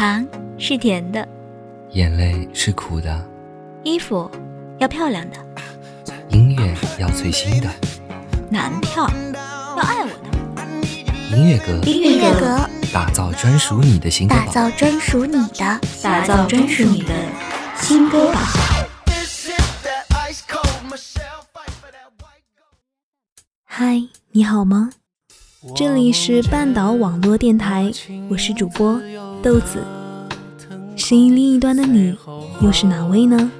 糖是甜的，眼泪是苦的，衣服要漂亮的，音乐要最新的，男票要爱我的，音乐阁，音乐阁，打造专属你的新歌榜，打造专属你的，打造专属你的新歌榜。嗨，你好吗？这里是半岛网络电台，我是主播豆子。声音另一端的你，又是哪位呢？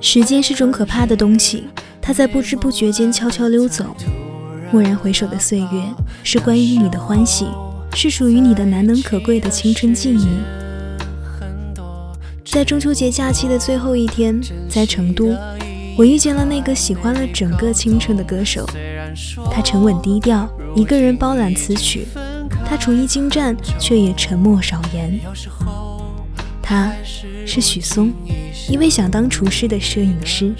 时间是种可怕的东西，它在不知不觉间悄悄溜走。蓦然回首的岁月，是关于你的欢喜，是属于你的难能可贵的青春记忆。在中秋节假期的最后一天，在成都，我遇见了那个喜欢了整个青春的歌手。他沉稳低调，一个人包揽词曲。他厨艺精湛，却也沉默少言。他是许嵩，一位想当厨师的摄影师。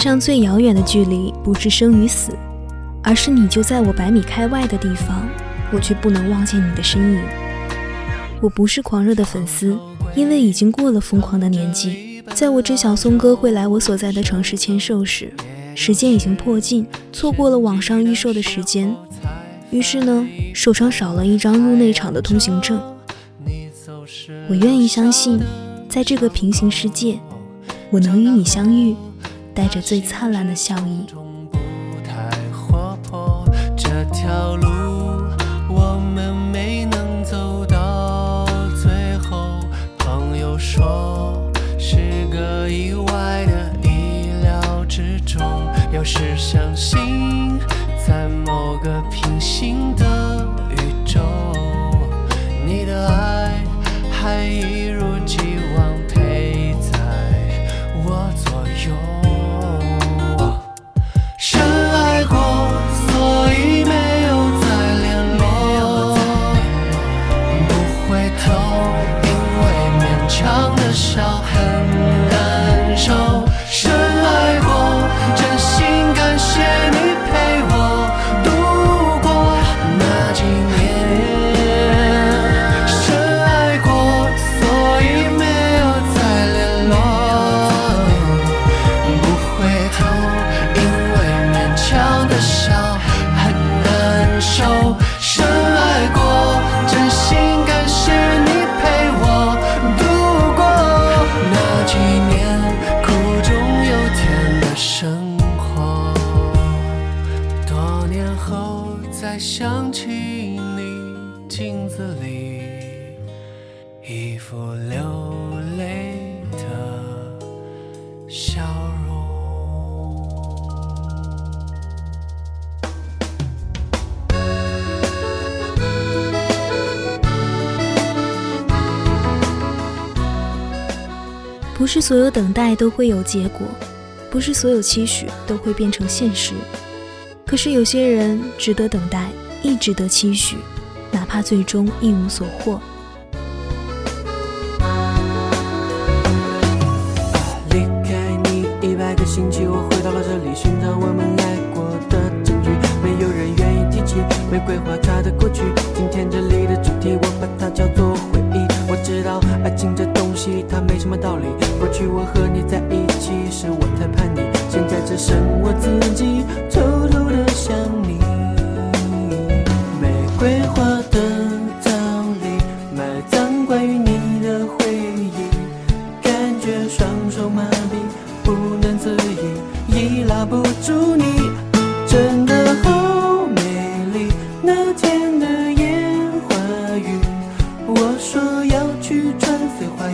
上最遥远的距离，不是生与死，而是你就在我百米开外的地方，我却不能望见你的身影。我不是狂热的粉丝，因为已经过了疯狂的年纪。在我知晓松哥会来我所在的城市签售时，时间已经迫近，错过了网上预售的时间。于是呢，手上少了一张入内场的通行证。我愿意相信，在这个平行世界，我能与你相遇。带着最灿烂的笑意。这条路我们没能走到最后，朋友说是个意外的意料之中。要是相信在某个平行的宇宙，你的爱还一如既往一副流泪的笑容。不是所有等待都会有结果，不是所有期许都会变成现实。可是有些人值得等待，亦值得期许，哪怕最终一无所获。星期，我回到了这里，寻找我们爱过的证据。没有人愿意提起玫瑰花它的过去。今天这里的主题，我把它叫做回忆。我知道爱情这东西它没什么道理。过去我和你在一起是，我太叛逆，现在只剩我自己。我说要去穿碎花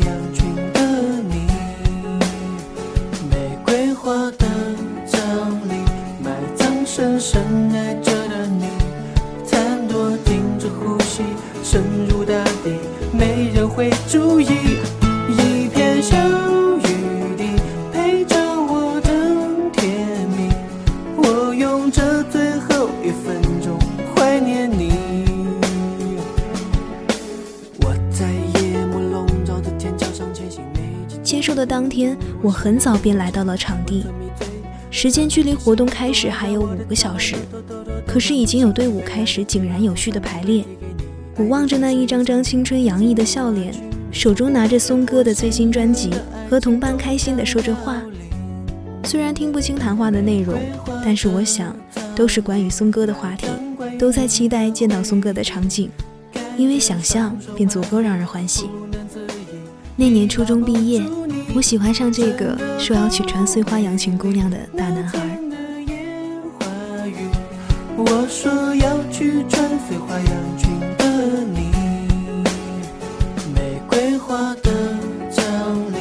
当天，我很早便来到了场地。时间距离活动开始还有五个小时，可是已经有队伍开始井然有序的排列。我望着那一张张青春洋溢的笑脸，手中拿着松哥的最新专辑，和同伴开心地说着话。虽然听不清谈话的内容，但是我想都是关于松哥的话题，都在期待见到松哥的场景，因为想象便足够让人欢喜。那年初中毕业。我喜欢上这个说要去穿碎花洋裙姑娘的大男孩。我说要去穿碎花洋裙的你，玫瑰花的葬礼，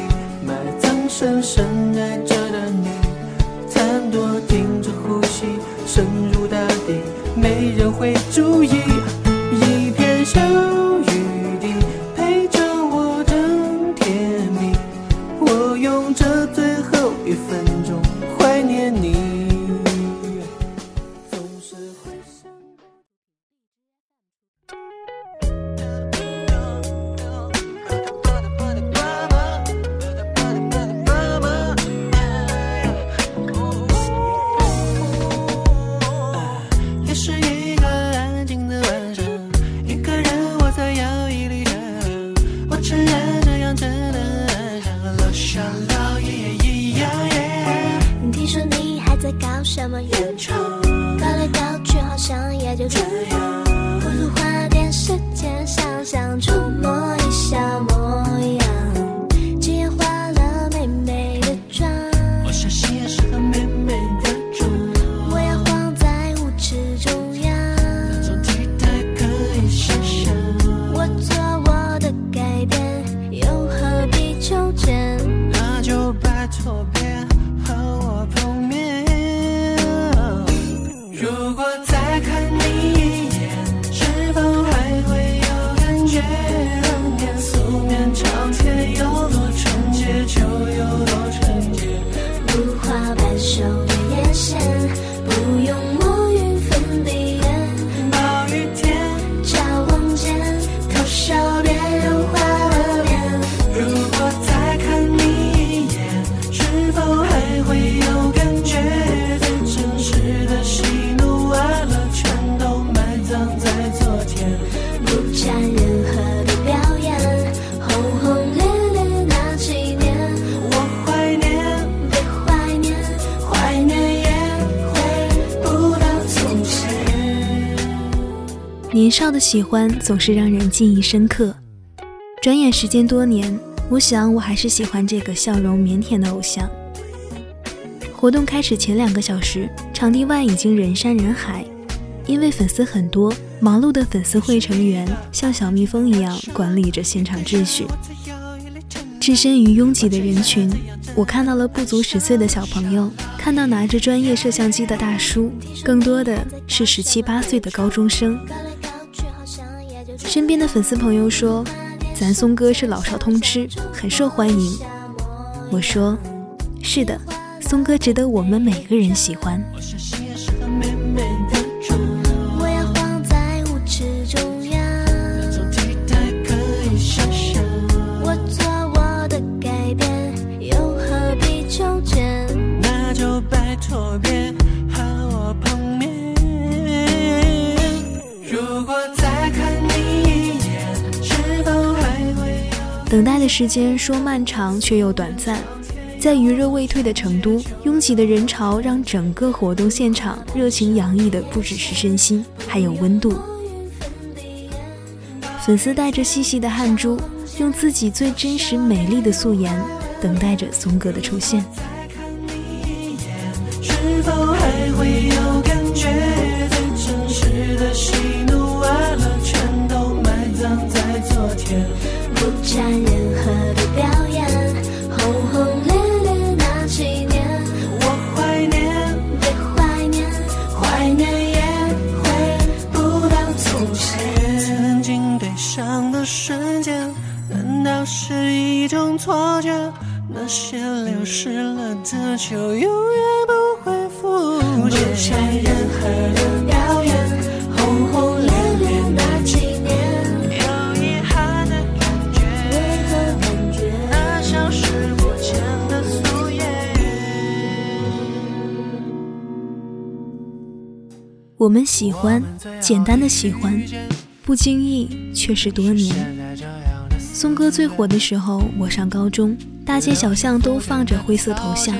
埋葬深深喜欢总是让人记忆深刻。转眼时间多年，我想我还是喜欢这个笑容腼腆的偶像。活动开始前两个小时，场地外已经人山人海，因为粉丝很多，忙碌的粉丝会成员像小蜜蜂一样管理着现场秩序。置身于拥挤的人群，我看到了不足十岁的小朋友，看到拿着专业摄像机的大叔，更多的是十七八岁的高中生。身边的粉丝朋友说，咱松哥是老少通吃，很受欢迎。我说，是的，松哥值得我们每个人喜欢。时间说漫长却又短暂，在余热未退的成都，拥挤的人潮让整个活动现场热情洋溢的不只是身心，还有温度。粉丝带着细细的汗珠，用自己最真实美丽的素颜，等待着松哥的出现。是否还会有感觉？最真实的喜怒哀乐，全都埋葬在昨天。不沾是一种错觉，那些流失了的就永远不会复不见。像任何的表演，轰轰烈烈那几年，有遗憾的感觉，为何感觉？那像是过前的夙夜。我们喜欢，简单的喜欢，不经意却是多年。松哥最火的时候，我上高中，大街小巷都放着灰色头像。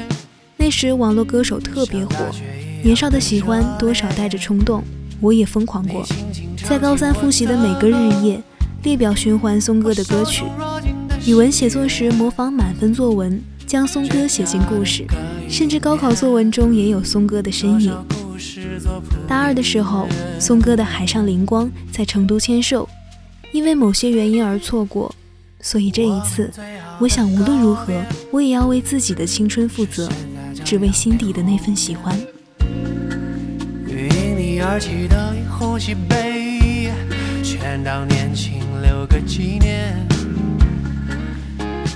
那时网络歌手特别火，年少的喜欢多少带着冲动，我也疯狂过。在高三复习的每个日夜，列表循环松哥的歌曲。语文写作时模仿满分作文，将松哥写进故事，甚至高考作文中也有松哥的身影。大二的时候，松哥的《海上灵光》在成都签售，因为某些原因而错过，所以这一次，我想无论如何，我也要为自己的青春负责，只为心底的那份喜欢。因你而起的一壶喜杯，全当年轻留个纪念。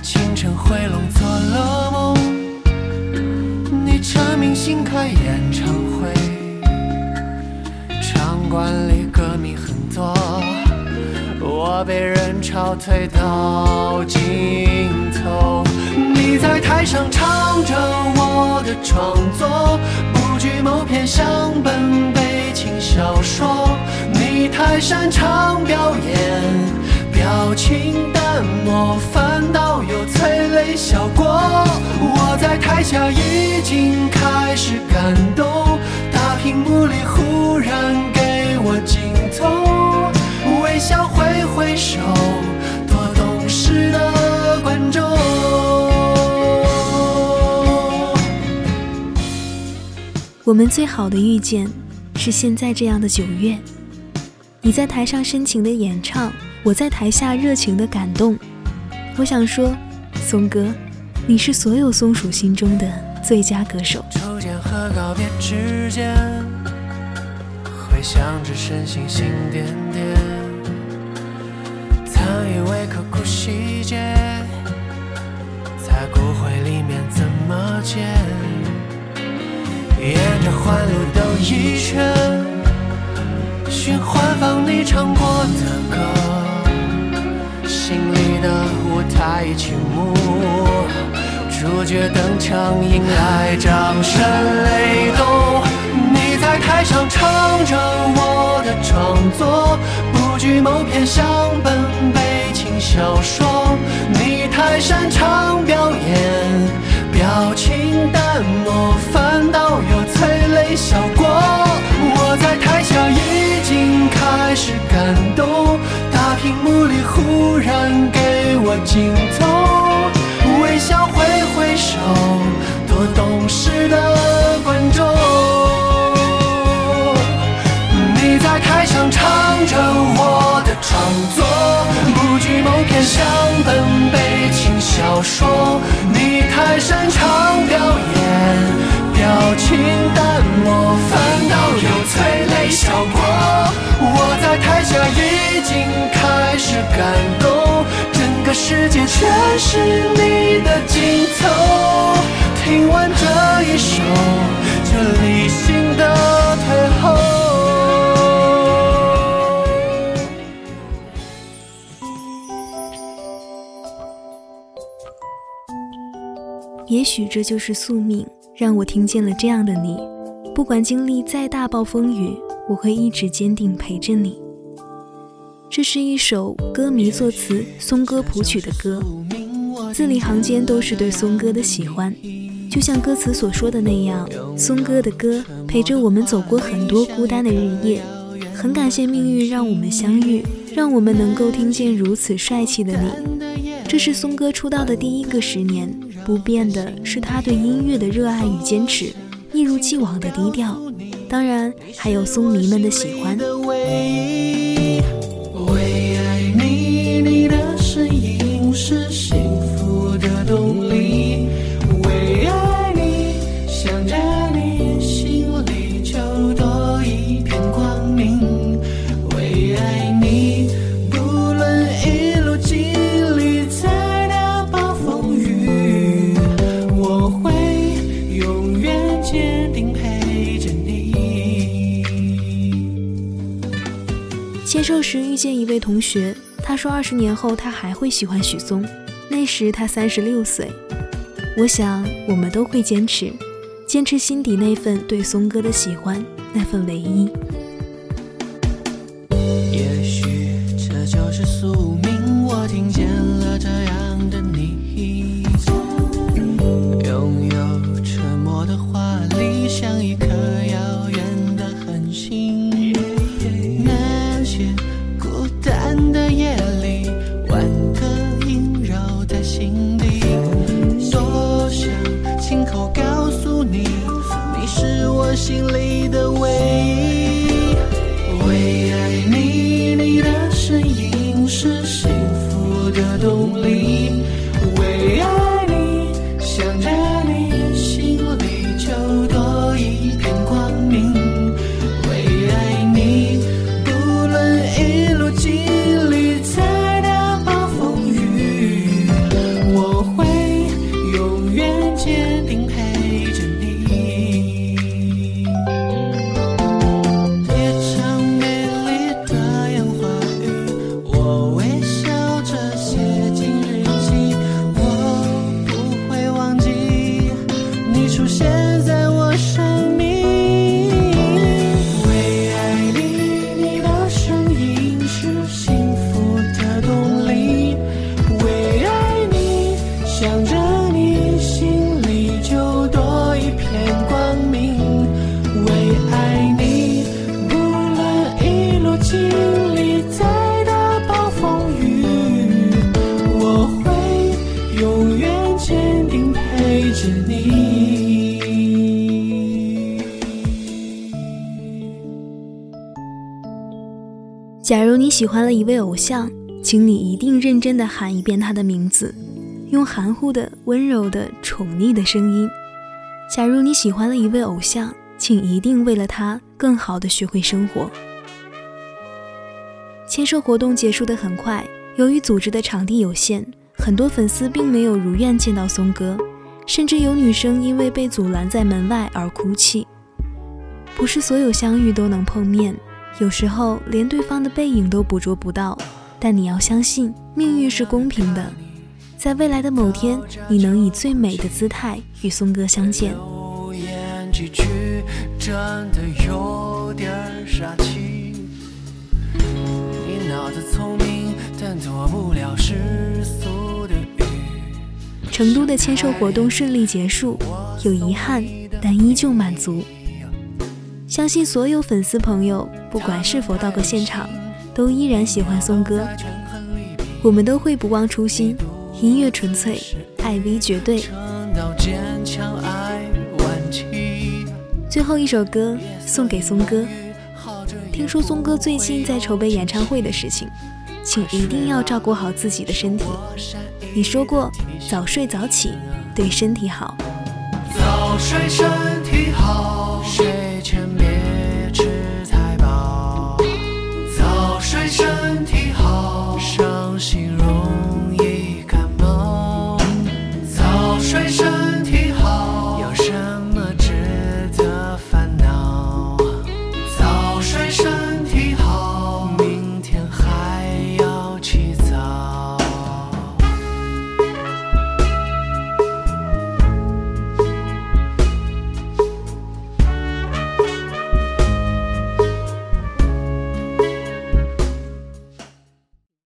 清晨回笼做了梦，你唱明星开演唱会，场馆里，我被人潮推到尽头。你在台上唱着我的创作，不惧某篇像本悲情小说。你太擅长表演，表情淡漠，反倒有催泪效果。我在台下已经开始感动，大屏幕里忽然给我镜头，微笑挥我们最好的遇见，是现在这样的九月。你在台上深情的演唱，我在台下热情的感动。我想说，松哥，你是所有松鼠心中的最佳歌手。抽签和告别之间，回想着深信心点点，曾以为刻骨细节，在骨灰里面怎一圈，循环放你唱过的歌，心里的舞台起幕。主角登场，迎来掌声雷动。你在台上唱着我的创作，不惧某篇乡本悲情小说。你太擅长表演，表情淡漠，反倒有催泪效果。我在台下已经开始感动，大屏幕里忽然给我镜头，微笑挥挥手，多懂事的观众。你在台上唱着我的创作，不惧某篇像本悲情小说。你太擅长表演，表情淡漠，反倒有催泪效果。我在台下已经开始感动，整个世界全是你的镜头。听完这一首，就理性的退后。也许这就是宿命，让我听见了这样的你。不管经历再大暴风雨，我会一直坚定陪着你。这是一首歌迷作词、松哥谱曲的歌，字里行间都是对松哥的喜欢。就像歌词所说的那样，松哥的歌陪着我们走过很多孤单的日夜。很感谢命运让我们相遇，让我们能够听见如此帅气的你。这是松哥出道的第一个十年，不变的是他对音乐的热爱与坚持，一如既往的低调。当然，还有松迷们的喜欢。见一位同学，他说二十年后他还会喜欢许嵩，那时他三十六岁。我想我们都会坚持，坚持心底那份对嵩哥的喜欢，那份唯一。喜欢了一位偶像，请你一定认真的喊一遍他的名字，用含糊的、温柔的、宠溺的声音。假如你喜欢了一位偶像，请一定为了他更好的学会生活。签售活动结束的很快，由于组织的场地有限，很多粉丝并没有如愿见到松哥，甚至有女生因为被阻拦在门外而哭泣。不是所有相遇都能碰面，有时候连对方的背影都捕捉不到。但你要相信，命运是公平的，在未来的某天，你能以最美的姿态与松哥相见。真的有点傻气。你脑子聪明，但做不了世俗的语。成都的签售活动顺利结束，有遗憾，但依旧满足。相信所有粉丝朋友，不管是否到过现场，都依然喜欢松哥。我们都会不忘初心，音乐纯粹，爱 V 绝对。最后一首歌送给松哥。听说松哥最近在筹备演唱会的事情，请一定要照顾好自己的身体。你说过早睡早起对身体好。早睡身体好。